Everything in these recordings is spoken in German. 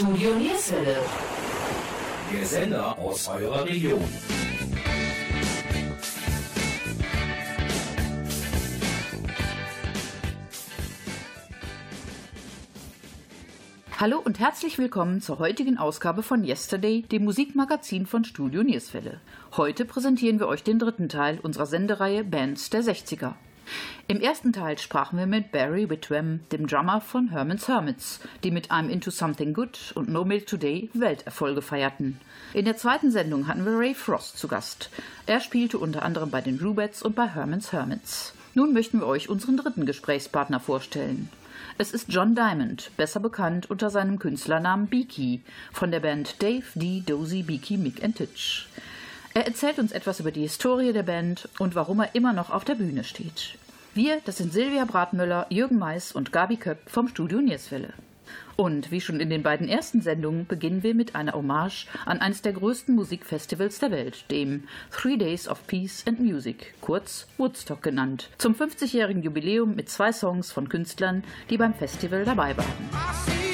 Studio Nierswelle. Der Sender aus eurer Region. Hallo und herzlich willkommen zur heutigen Ausgabe von Yesterday, dem Musikmagazin von Studio Nierswelle. Heute präsentieren wir euch den dritten Teil unserer Sendereihe Bands der 60er. Im ersten Teil sprachen wir mit Barry Whitwam, dem Drummer von Herman's Hermits, die mit I'm Into Something Good und No Milk Today Welterfolge feierten. In der zweiten Sendung hatten wir Ray Frost zu Gast. Er spielte unter anderem bei den Rubettes und bei Herman's Hermits. Nun möchten wir euch unseren dritten Gesprächspartner vorstellen. Es ist John Diamond, besser bekannt unter seinem Künstlernamen Beaky, von der Band Dave D. Dozy Beaky Mick and Titch. Er erzählt uns etwas über die Historie der Band und warum er immer noch auf der Bühne steht. Wir, das sind Silvia Bratmüller, Jürgen Mais und Gabi Köpp vom Studio Nierswelle. Und wie schon in den beiden ersten Sendungen beginnen wir mit einer Hommage an eines der größten Musikfestivals der Welt, dem Three Days of Peace and Music, kurz Woodstock genannt, zum 50-jährigen Jubiläum mit zwei Songs von Künstlern, die beim Festival dabei waren.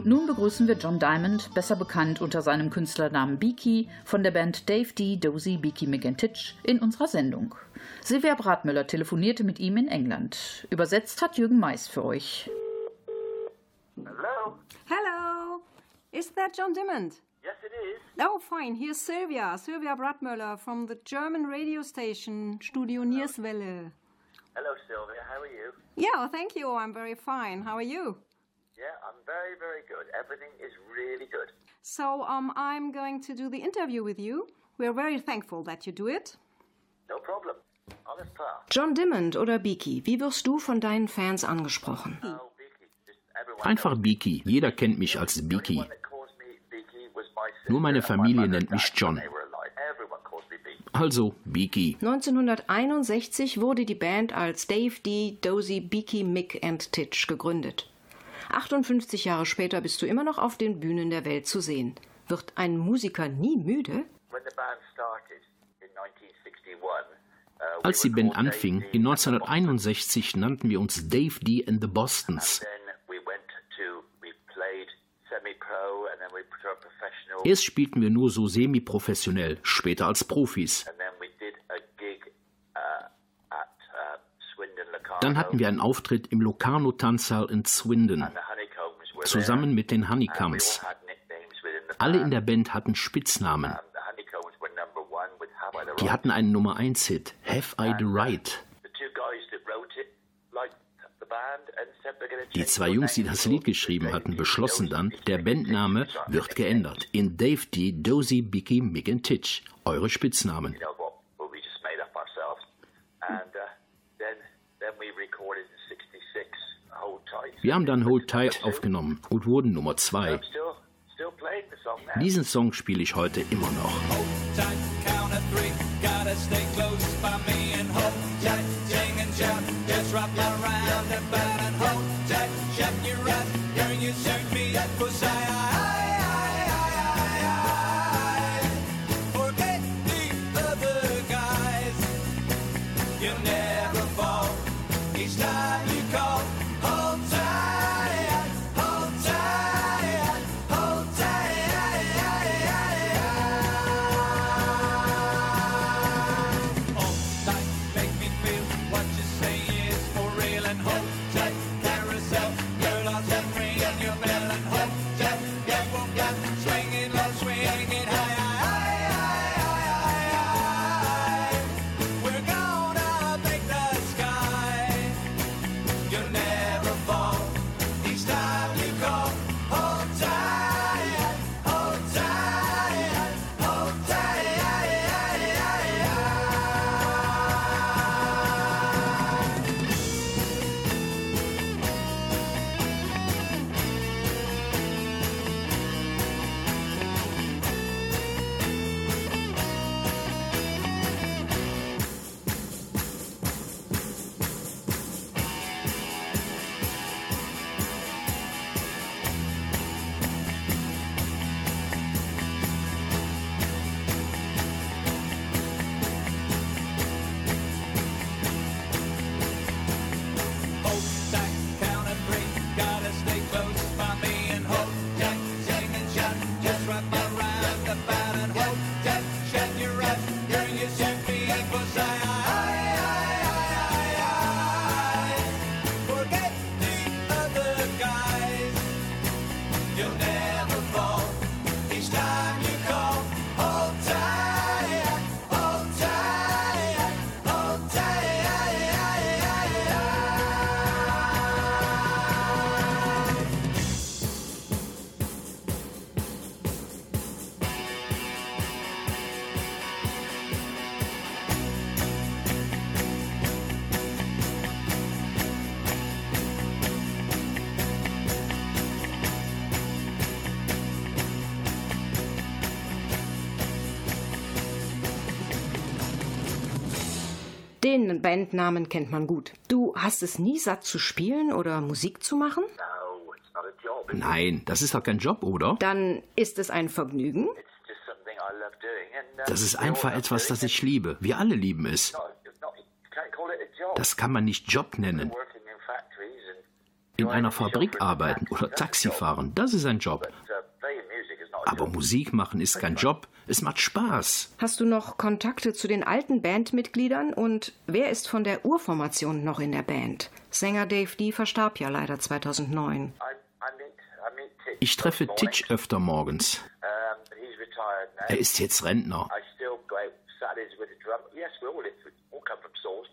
Und nun begrüßen wir John Diamond, besser bekannt unter seinem Künstlernamen Beaky, von der Band Dave D. Dozy Beaky McGintitch in unserer Sendung. Silvia Bratmüller telefonierte mit ihm in England. Übersetzt hat Jürgen Mais für euch. Hello? Hello. Is that John Diamond? Yes, it is. Oh, fine. Here's Sylvia, Sylvia Bratmüller from the German radio station Studio Nierswelle. Hello, Sylvia. How are you? Yeah, thank you. I'm very fine. How are you? Yeah, I'm very, very good. Everything is really good. So, um, I'm going to do the interview with you. We're very thankful that you do it. No problem. Alles klar. John Diamond oder Beaky, wie wirst du von deinen Fans angesprochen? Oh, Beaky. Einfach. Beaky. Jeder kennt mich als Beaky. Nur meine Familie nennt mich John. Also Beaky. 1961 wurde die Band als Dave D. Dozy Beaky Mick and Titch gegründet. 58 Jahre später bist du immer noch auf den Bühnen der Welt zu sehen. Wird ein Musiker nie müde? When the band started in 1961, uh, Als die Band anfing, Dave D. in and the Boston 1961 nannten wir uns Dave D. and the Bostons. Then we went to, we played semi-pro and then we put our professional Erst spielten wir nur so semi-professionell, später als Profis. and then we did a gig uh, at uh, Swindon Locarno. Dann hatten wir einen Auftritt im Locarno Tanzsaal in Swindon, zusammen mit den Honeycombs. Alle in der Band hatten Spitznamen. Die hatten einen Nummer 1 Hit, Have I the Right. Die zwei Jungs, die das Lied geschrieben hatten, beschlossen dann, der Bandname wird geändert in Dave D. Dozy Bicky Mick and Titch. Eure Spitznamen. Wir haben dann Hold Tight aufgenommen und wurden Nummer 2. I'm still still playing the song now. Diesen Song spiele ich heute immer noch. Den Bandnamen kennt man gut. Du hast es nie satt zu spielen oder Musik zu machen? Nein, das ist doch kein Job, oder? Dann ist es ein Vergnügen. Das ist einfach etwas, das ich liebe. Wir alle lieben es. Das kann man nicht Job nennen. In einer Fabrik arbeiten oder Taxi fahren, das ist ein Job. But uh, playing music is not a Aber. Musik machen ist kein Job. Es macht Spaß. Hast du noch Kontakte zu den alten Bandmitgliedern und wer ist von der Urformation noch in der Band? Sänger Dave D verstarb ja leider 2009. I, I meet, I meet Titch Ich treffe Titch öfter morgens. Er ist jetzt Rentner.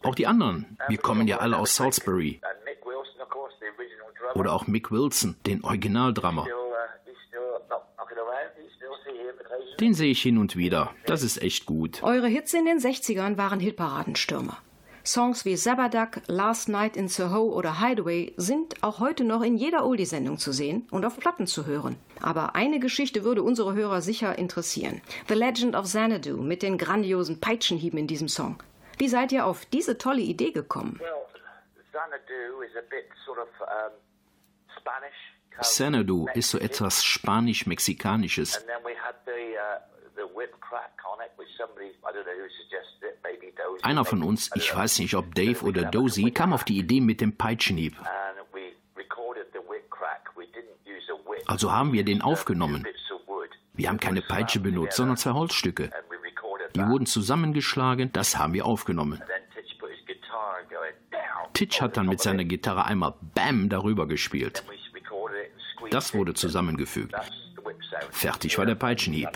Auch die anderen. Wir kommen ja alle aus Salisbury. Oder auch Mick Wilson, den Originaldrummer. Den sehe ich hin und wieder. Das ist echt gut. Eure Hits in den 60ern waren Hitparadenstürmer. Songs wie Zabadak, Last Night in Soho oder Hideaway sind auch heute noch in jeder Oldie-Sendung zu sehen und auf Platten zu hören. Aber eine Geschichte würde unsere Hörer sicher interessieren. The Legend of Xanadu mit den grandiosen Peitschenhieben in diesem Song. Wie seid ihr auf diese tolle Idee gekommen? Well, Xanadu is a bit sort of um, Spanish. Xanadu ist so etwas Spanisch-Mexikanisches. Uh. Einer von uns, ich weiß nicht ob Dave oder Dozy, kam auf die Idee mit dem Peitschenhieb. Also haben wir den aufgenommen. Wir haben keine Peitsche benutzt, sondern zwei Holzstücke. Die wurden zusammengeschlagen, das haben wir aufgenommen. Titch hat dann mit seiner Gitarre einmal BAM darüber gespielt. We recorded it and squeezed Das wurde zusammengefügt. Fertig war der Peitschenhieb.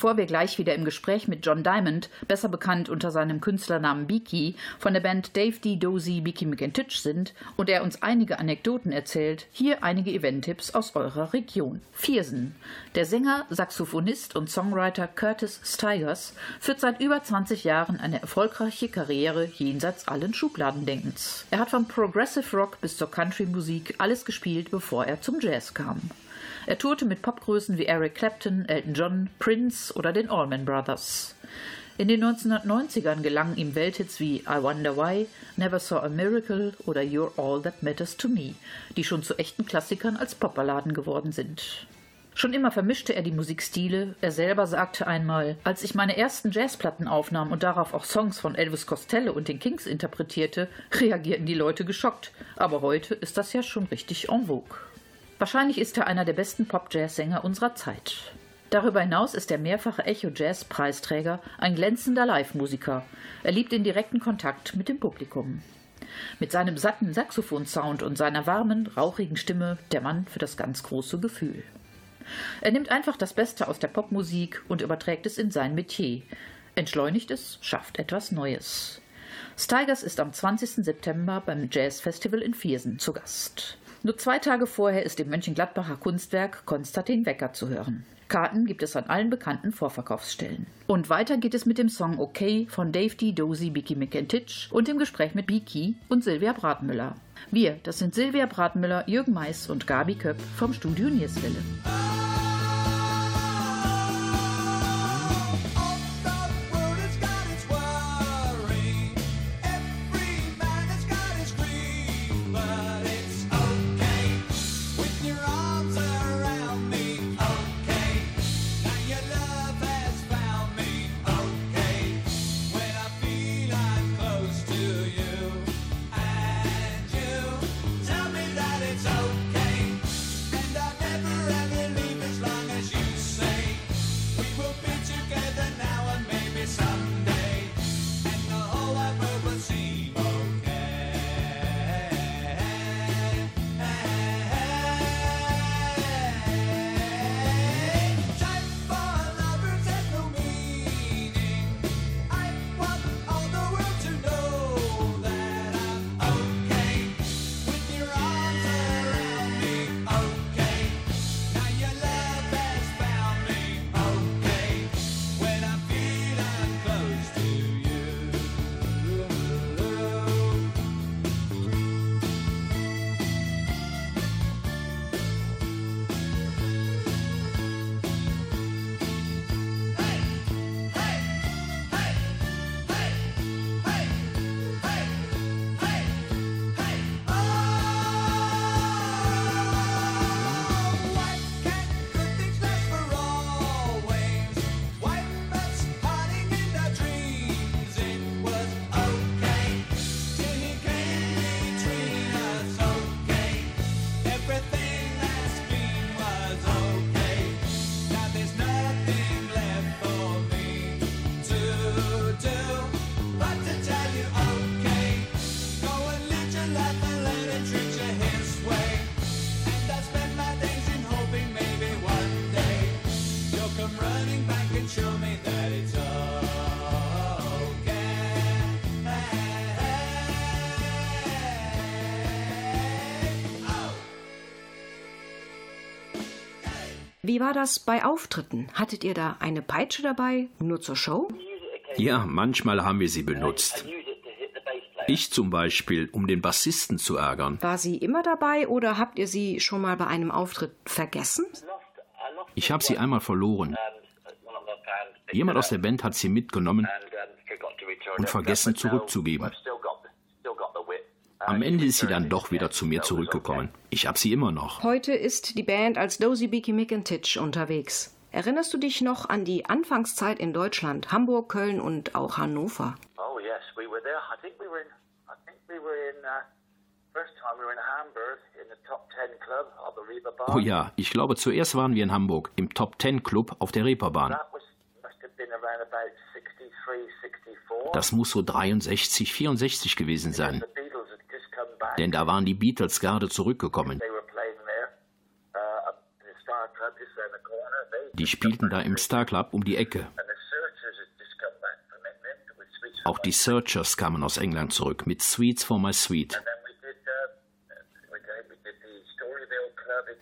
Bevor wir gleich wieder im Gespräch mit John Diamond, besser bekannt unter seinem Künstlernamen Beaky, von der Band Dave D. Dozy Beaky McIntitch sind und er uns einige Anekdoten erzählt, hier einige Eventtipps aus eurer Region. Viersen. Der Sänger, Saxophonist und Songwriter Curtis Stigers führt seit über 20 Jahren eine erfolgreiche Karriere jenseits allen Schubladendenkens. Er hat vom Progressive Rock bis zur Country-Musik alles gespielt, bevor er zum Jazz kam. Er tourte mit Popgrößen wie Eric Clapton, Elton John, Prince oder den Allman Brothers. In den 1990ern gelangen ihm Welthits wie I Wonder Why, Never Saw a Miracle oder You're All That Matters to Me, die schon zu echten Klassikern als Popballaden geworden sind. Schon immer vermischte er die Musikstile. Er selber sagte einmal, als ich meine ersten Jazzplatten aufnahm und darauf auch Songs von Elvis Costello und den Kings interpretierte, reagierten die Leute geschockt. Aber heute ist das ja schon richtig en vogue. Wahrscheinlich ist er einer der besten Pop-Jazz-Sänger unserer Zeit. Darüber hinaus ist der mehrfache Echo-Jazz-Preisträger ein glänzender Live-Musiker. Er liebt den direkten Kontakt mit dem Publikum. Mit seinem satten Saxophon-Sound und seiner warmen, rauchigen Stimme der Mann für das ganz große Gefühl. Er nimmt einfach das Beste aus der Popmusik und überträgt es in sein Metier. Entschleunigt es, schafft etwas Neues. Stigers ist am 20. September beim Jazz Festival in Viersen zu Gast. Nur zwei Tage vorher ist im Mönchengladbacher Kunstwerk Konstantin Wecker zu hören. Karten gibt es an allen bekannten Vorverkaufsstellen. Und weiter geht es mit dem Song Okay von Dave D. Dozy, Beaky McIntitch und dem Gespräch mit Beaky und Silvia Bratmüller. Wir, das sind Silvia Bratmüller, Jürgen Mais und Gabi Köpp vom Studio Nierswelle. Wie war das bei Auftritten? Hattet ihr da eine Peitsche dabei, nur zur Show? Ja, manchmal haben wir sie benutzt. Ich zum Beispiel, um den Bassisten zu ärgern. War sie immer dabei oder habt ihr sie schon mal bei einem Auftritt vergessen? Ich habe sie einmal verloren. Jemand aus der Band hat sie mitgenommen und vergessen zurückzugeben. Am Ende ist sie dann doch wieder zu mir zurückgekommen. Ich habe sie immer noch. Heute ist die Band als Dozy Beaky McIntitch unterwegs. Erinnerst du dich noch an die Anfangszeit in Deutschland, Hamburg, Köln und auch Hannover? Oh yes, we were there. I think we were in. I think we were in. Uh, first time we were in Hamburg in the top ten club of the Reeper Bar. Oh ja, ich glaube, zuerst waren wir in Hamburg im Top Ten Club auf der Reeperbahn. That was must have been around about 63, 64. Das muss so 63, 64 gewesen sein. Denn da waren die Beatles gerade zurückgekommen. Uh, Die spielten da im Star Club um die Ecke. Auch die Searchers kamen aus England zurück mit Sweets for My Sweet. Uh,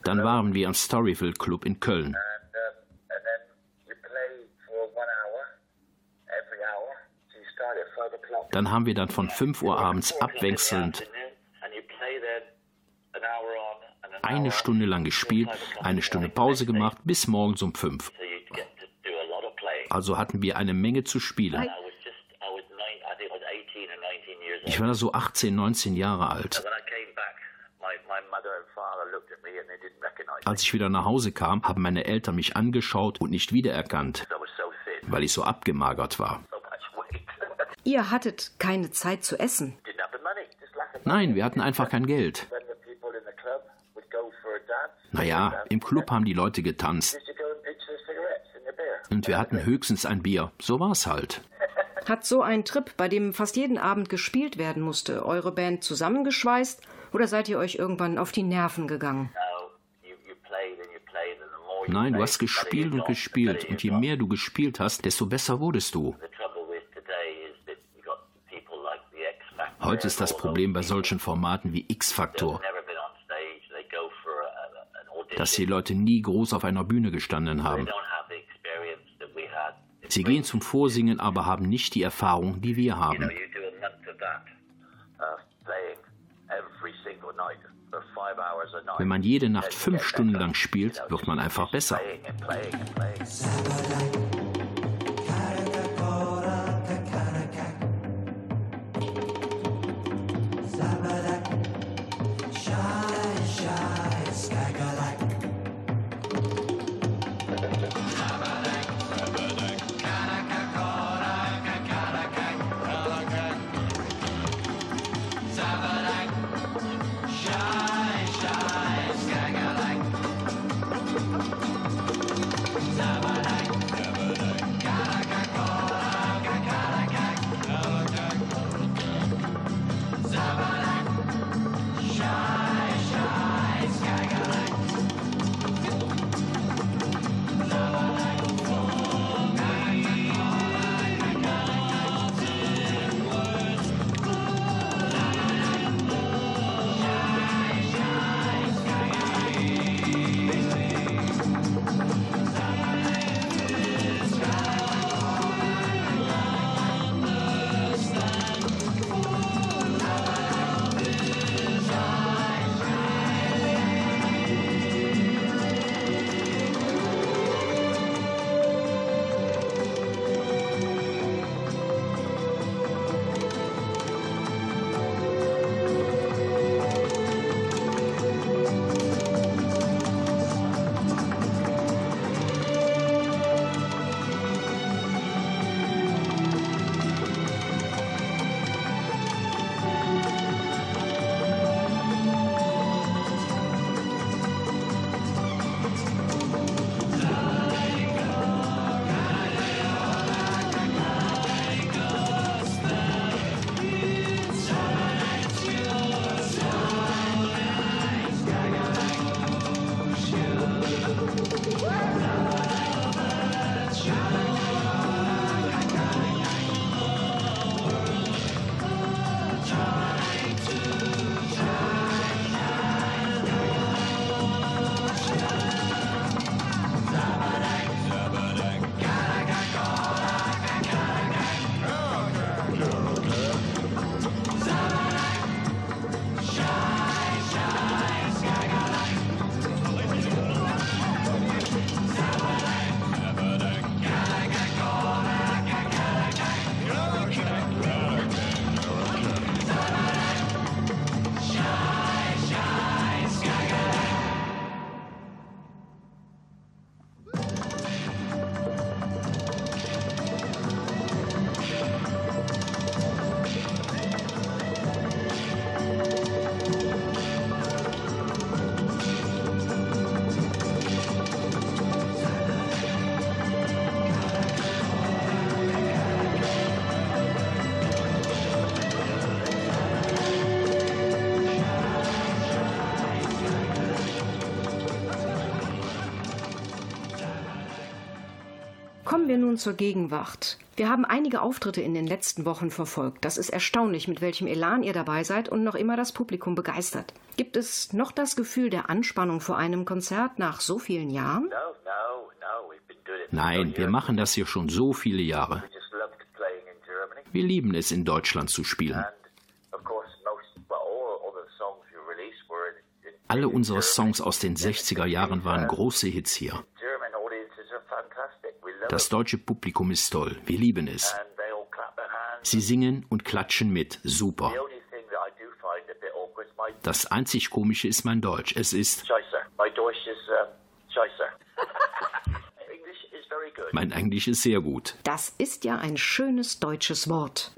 Dann waren wir am Storyville Club in Köln. Dann haben wir dann von 5 Uhr abends abwechselnd And you play then an hour on and an eine Stunde lang gespielt, eine Stunde Pause gemacht bis morgens um 5. So you get to do a lot of playing. Also hatten wir eine Menge zu spielen. I was just, I was nine, I think I was 18 or 19 years old. Ich war da so 18, 19 Jahre alt. Als ich wieder nach Hause kam, haben meine Eltern mich angeschaut und nicht wiedererkannt, weil ich so abgemagert war. Ihr hattet keine Zeit zu essen. Nein, wir hatten einfach kein Geld. When the people in the club would go for a dance, Naja, im Club haben die Leute getanzt und wir hatten höchstens ein Bier. So war's halt. Hat so ein Trip, bei dem fast jeden Abend gespielt werden musste, eure Band zusammengeschweißt oder seid ihr euch irgendwann auf die Nerven gegangen? Nein, du hast gespielt und gespielt und je mehr du gespielt hast, desto besser wurdest du. Heute ist das Problem bei solchen Formaten wie people X-Faktor, who've never been on stage. They go for a, a, an audition. Dass die Leute nie groß auf einer Bühne gestanden haben. Sie gehen zum Vorsingen, aber haben nicht die Erfahrung, die wir haben. uh. Wenn man jede Nacht fünf Stunden lang spielt, wird man einfach besser. Playing Kommen wir nun zur Gegenwart. Wir haben einige Auftritte in den letzten Wochen verfolgt. Das ist erstaunlich, mit welchem Elan ihr dabei seid und noch immer das Publikum begeistert. Gibt es noch das Gefühl der Anspannung vor einem Konzert nach so vielen Jahren? Nein, wir machen das hier schon so viele Jahre. Wir lieben es, in Deutschland zu spielen. Alle unsere. Songs aus den 60er Jahren waren große Hits hier. German audiences are fantastic. We love Das deutsche Publikum ist toll. Wir lieben es. Sie singen und klatschen mit. Super. Das einzig Komische ist mein Deutsch. Es ist, good. mein Englisch ist sehr gut. Das ist ja ein schönes deutsches Wort.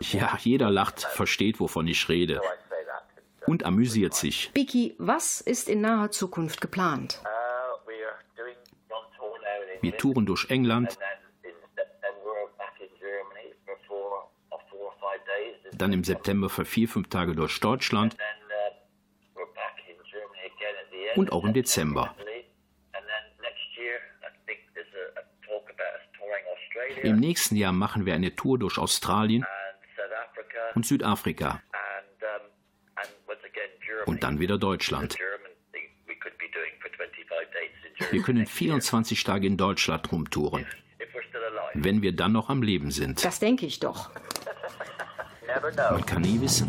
Ja, jeder lacht, versteht, wovon ich rede und amüsiert sich. Biki, was ist in naher Zukunft geplant? uh, or five days. And dann im September für vier, fünf Tage durch Deutschland und auch im Dezember. Im nächsten Jahr machen wir eine Tour durch Australien und Südafrika und dann wieder Deutschland. German thing we could be doing for 25 dates in Germany. Wir können next year, 24 Tage in Deutschland rumtouren, wenn wir dann noch am Leben sind. Das denke ich doch. Man kann nie wissen.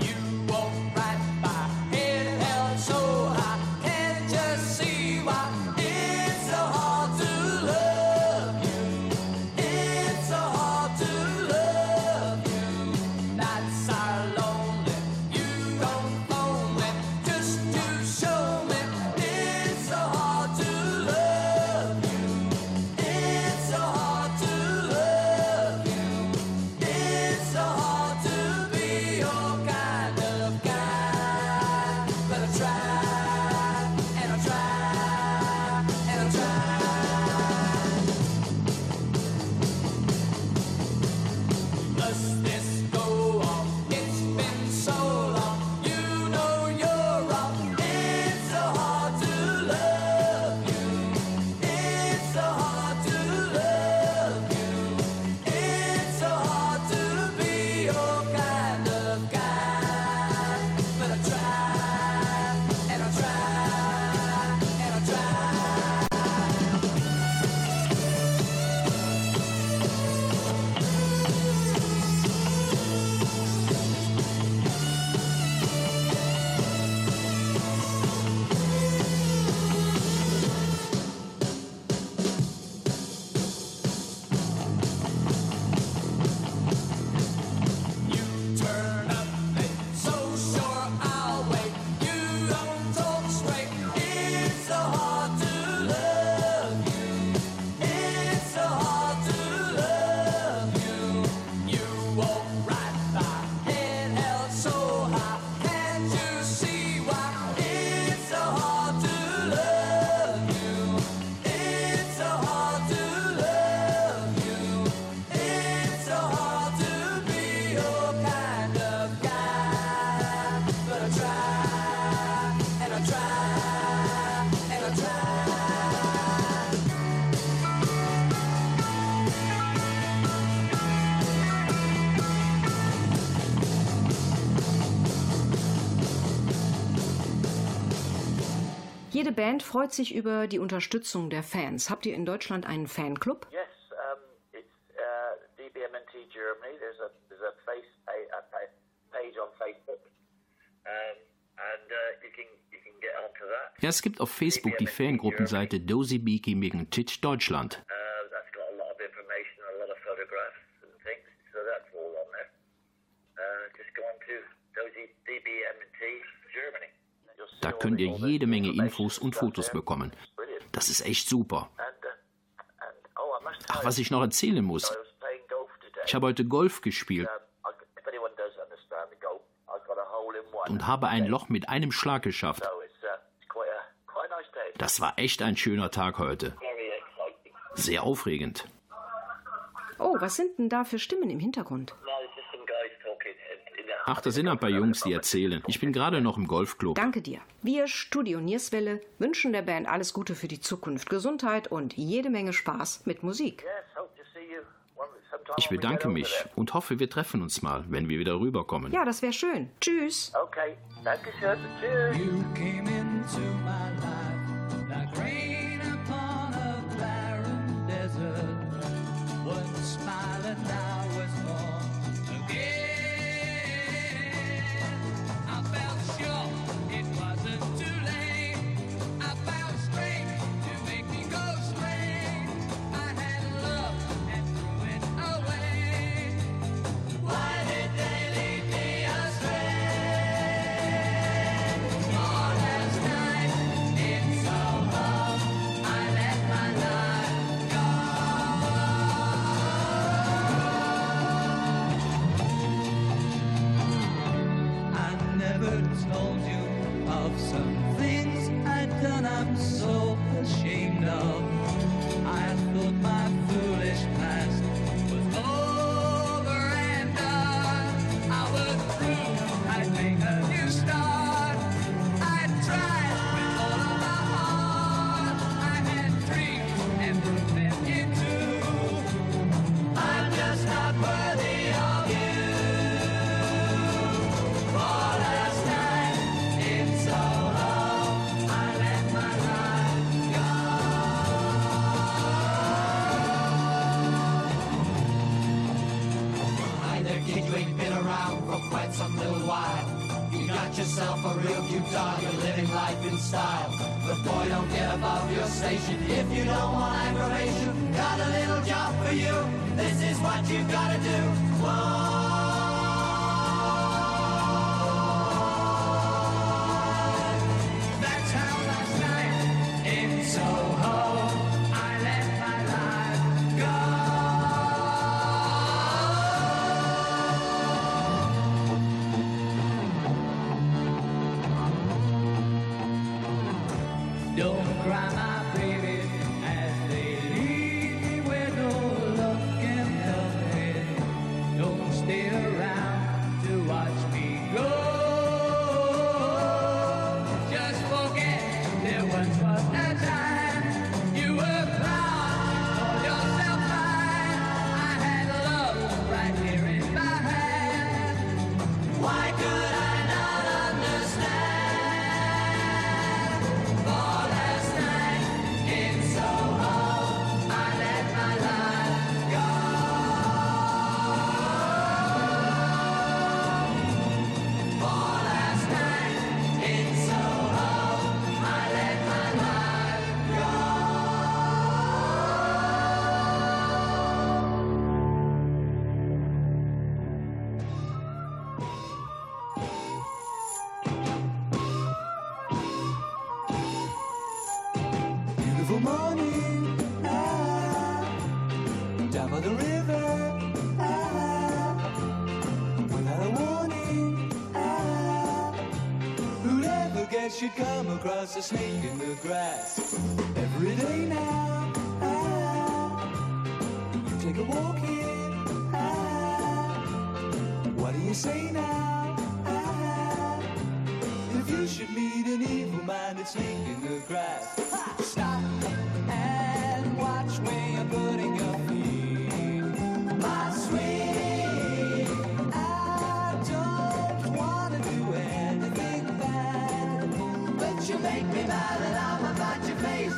Band freut sich über die Unterstützung der Fans. Habt ihr in Deutschland einen Fanclub? Yes, um, it's uh, DBMNT Germany. There's a there's a face a, a, page on Facebook, um, and uh, you can you can get onto that. Ja, es gibt auf Facebook die Fangruppenseite Dozy Beaky Megan Titch Deutschland. Uh, that's got a lot of information, a lot of photographs and things. So that's all on there. Uh, just go on to Dozy DBMNT Germany. You'll see Da all könnt ihr jede Menge Infos und Fotos bekommen. Das ist echt super. Ach, was ich noch erzählen muss. Ich habe heute Golf gespielt und habe ein Loch mit einem Schlag geschafft. Das war echt ein schöner Tag heute. Sehr aufregend. Oh, was sind denn da für Stimmen im Hintergrund? Ach, da sind ein paar Jungs, die erzählen. Ich bin gerade noch im Golfclub. Danke dir. Wir Studio Nierswelle wünschen der Band alles Gute für die Zukunft, Gesundheit und jede Menge Spaß mit Musik. Ich bedanke mich und hoffe, wir treffen uns mal, wenn wir wieder rüberkommen. Ja, das wäre schön. Tschüss. Okay, danke schön. Tschüss. Around for quite some little while. You got yourself a real cute doll, you're living life in style. But boy, don't get above your station if you don't want aggravation. Got a little job for you, this is what you gotta do. Whoa. Beautiful morning, ah, down by the river, ah, without a warning, ah, who'd ever guess you'd come across a snake in the grass? Every day now, ah, you take a walk here, ah, what do you say now? Ah, if you should meet an evil-minded snake in the grass, stop you to make me mad and I'm about your face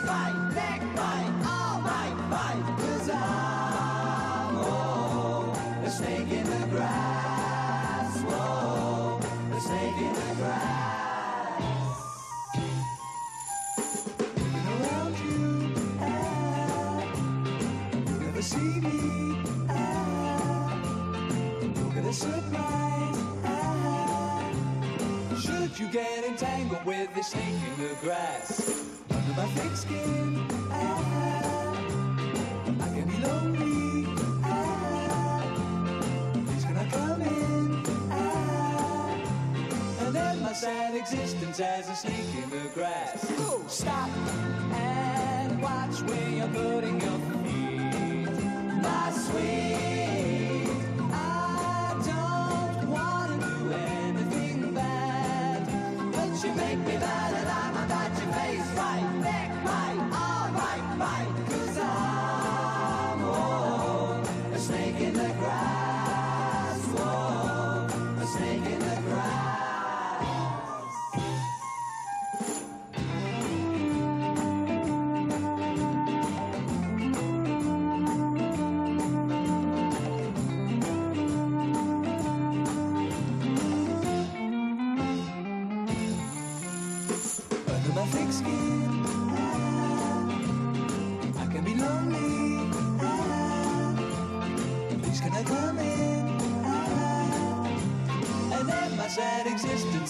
with snake in the grass, under my thick skin, ah, I can be lonely, ah, please can I come in, ah, and end my sad existence as a snake in the grass. Stop and watch where you're putting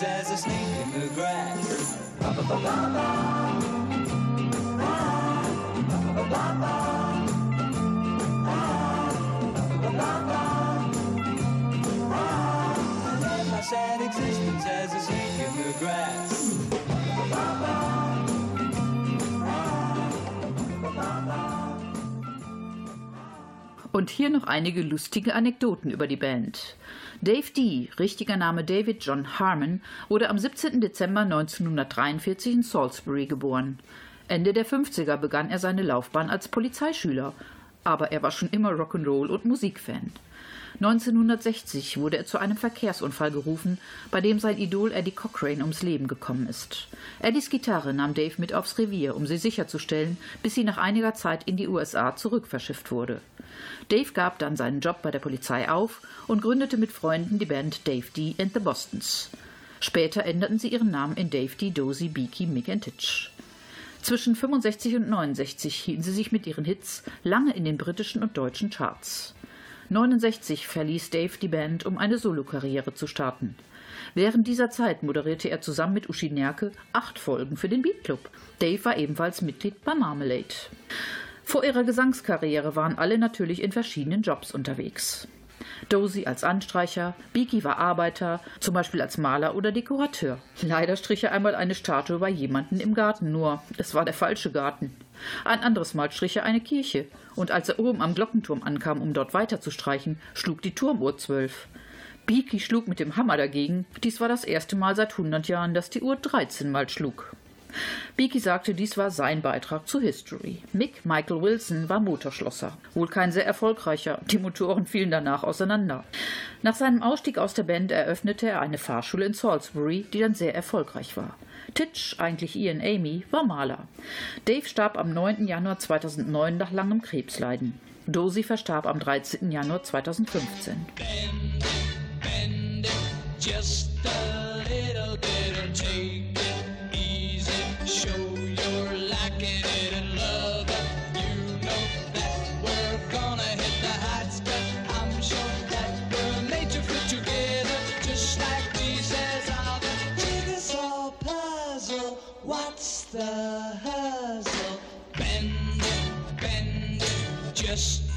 as a snake in the grass. Sad existence as a snake in the grass. Und hier noch einige lustige Anekdoten über die Band. Dave D., richtiger Name David John Harmon, wurde am 17. Dezember 1943 in Salisbury geboren. Ende der 50er begann er seine Laufbahn als Polizeischüler, aber er war schon immer Rock'n'Roll und Musikfan. 1960 wurde er zu einem Verkehrsunfall gerufen, bei dem sein Idol Eddie Cochrane ums Leben gekommen ist. Eddies Gitarre nahm Dave mit aufs Revier, um sie sicherzustellen, bis sie nach einiger Zeit in die USA zurückverschifft wurde. Dave gab dann seinen Job bei der Polizei auf und gründete mit Freunden die Band Dave D and the Bostons. Später änderten sie ihren Namen in Dave D, Dozy, Beaky, Mick and Titch. Zwischen 65 und 69 hielten sie sich mit ihren Hits lange in den britischen und deutschen Charts. 69 verließ Dave die Band, um eine Solokarriere zu starten. Während dieser Zeit moderierte er zusammen mit Uschi Nerke acht Folgen für den Beat Club. Dave war ebenfalls Mitglied bei Marmalade. Vor ihrer Gesangskarriere waren alle natürlich in verschiedenen Jobs unterwegs. Dozy als Anstreicher, Beaky war Arbeiter, zum Beispiel als Maler oder Dekorateur. Leider strich er einmal eine Statue bei jemanden im Garten, nur es war der falsche Garten. Ein anderes Mal strich er eine Kirche, und als er oben am Glockenturm ankam, um dort weiter zu streichen, schlug die Turmuhr zwölf. Beaky schlug mit dem Hammer dagegen. Dies war das erste Mal seit hundert Jahren, dass die Uhr 13 Mal schlug. Beaky sagte, dies war sein Beitrag zu History. Mick Michael Wilson war Motorschlosser. Wohl kein sehr erfolgreicher. Die Motoren fielen danach auseinander. Nach seinem Ausstieg aus der Band eröffnete er eine Fahrschule in Salisbury, die dann sehr erfolgreich war. Titch, eigentlich Ian Amy, war Maler. Dave starb am 9. Januar 2009 nach langem Krebsleiden. Dozy verstarb am 13. Januar 2015. bend it the hustle? Bend it, bend it, just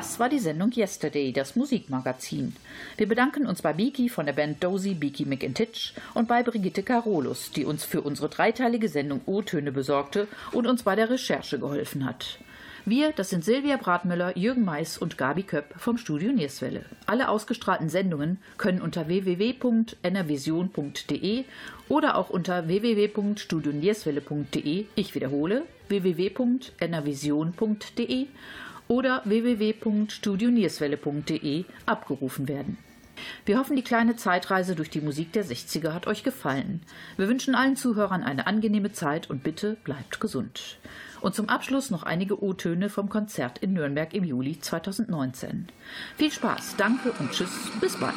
Das war die Sendung Yesterday, das Musikmagazin. Wir bedanken uns bei Beaky von der Band Dozy, Beaky McIntitch und bei Brigitte Carolus, die uns für unsere dreiteilige Sendung O-Töne besorgte und uns bei der Recherche geholfen hat. Wir, das sind Silvia Bratmüller, Jürgen Mais und Gabi Köpp vom Studio Nierswelle. Alle ausgestrahlten Sendungen können unter www.enervision.de oder auch unter www.studionierswelle.de, ich wiederhole, www.enervision.de oder www.studionierswelle.de abgerufen werden. Wir hoffen, die kleine Zeitreise durch die Musik der 60er hat euch gefallen. Wir wünschen allen Zuhörern eine angenehme Zeit und bitte bleibt gesund. Und zum Abschluss noch einige O-Töne vom Konzert in Nürnberg im Juli 2019. Viel Spaß, danke und tschüss, bis bald.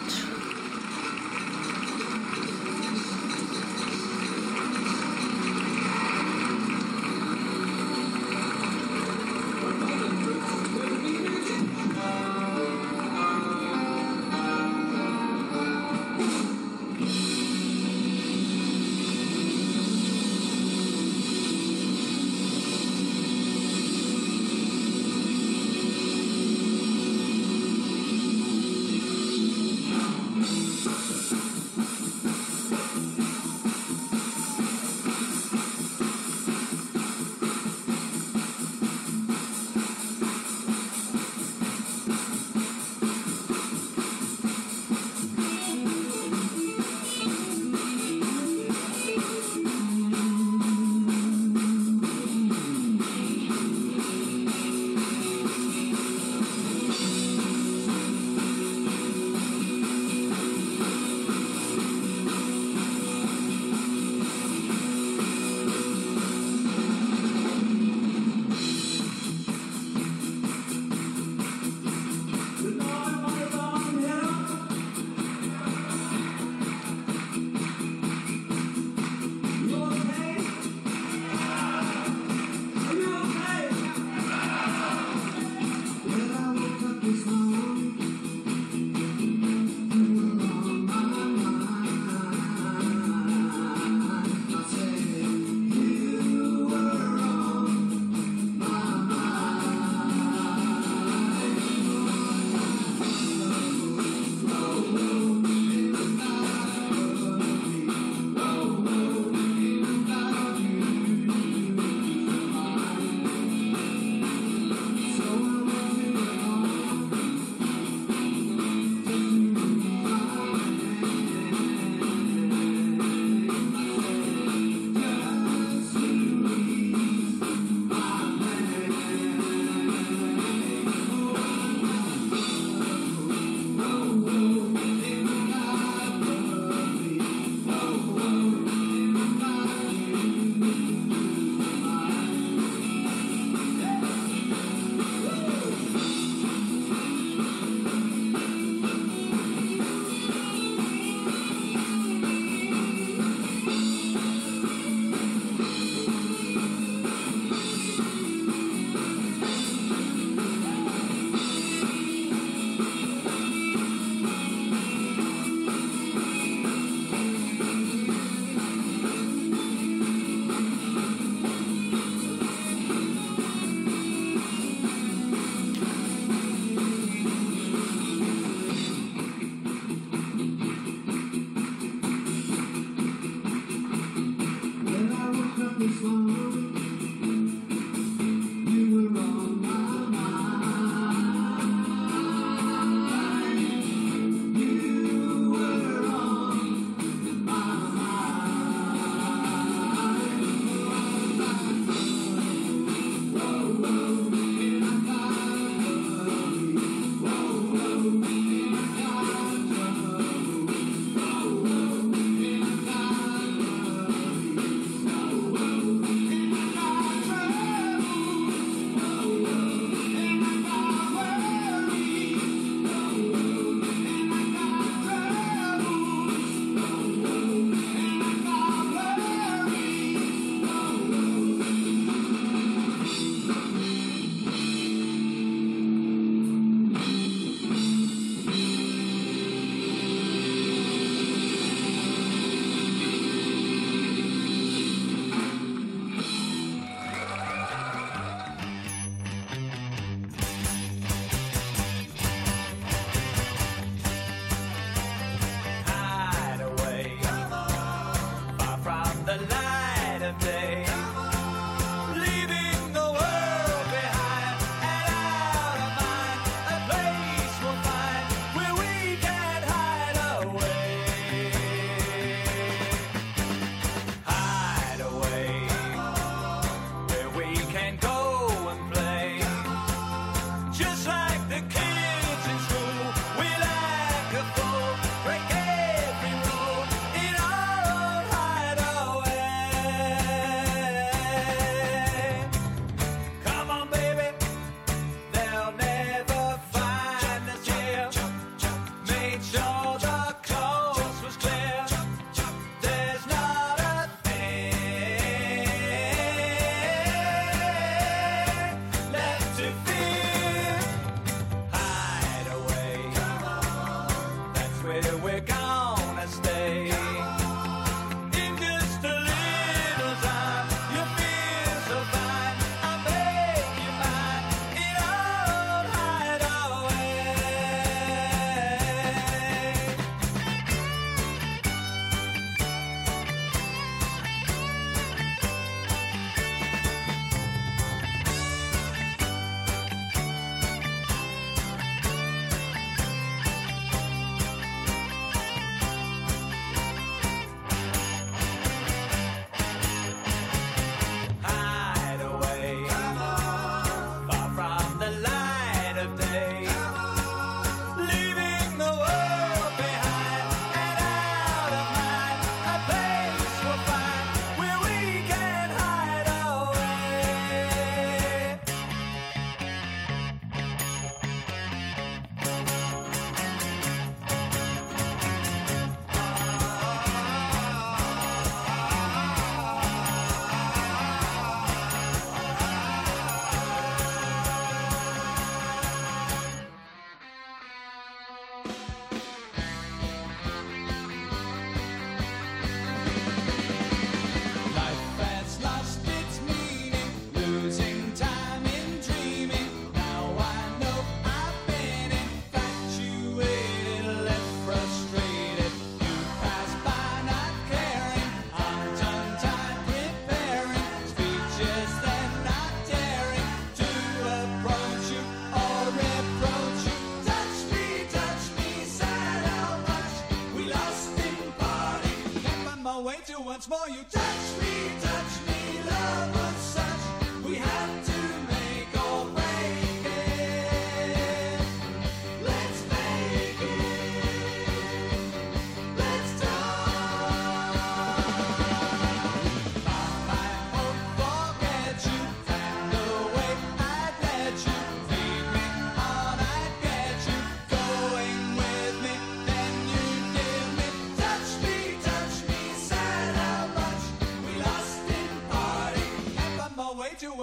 once more you tell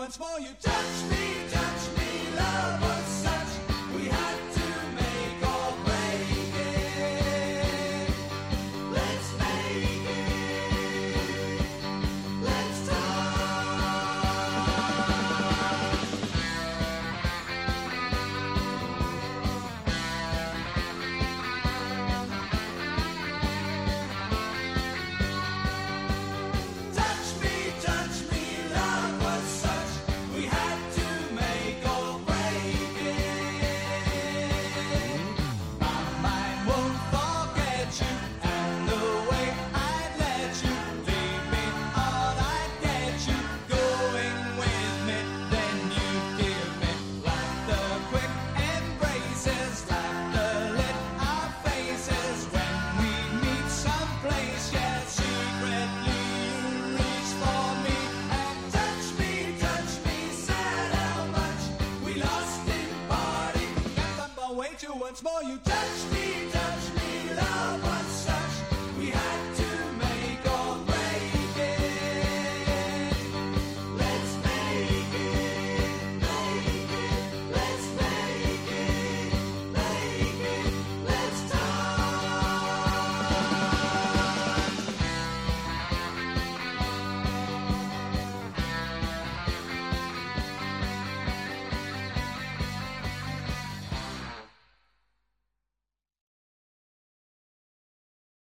once more. You touch me, touch me, lover.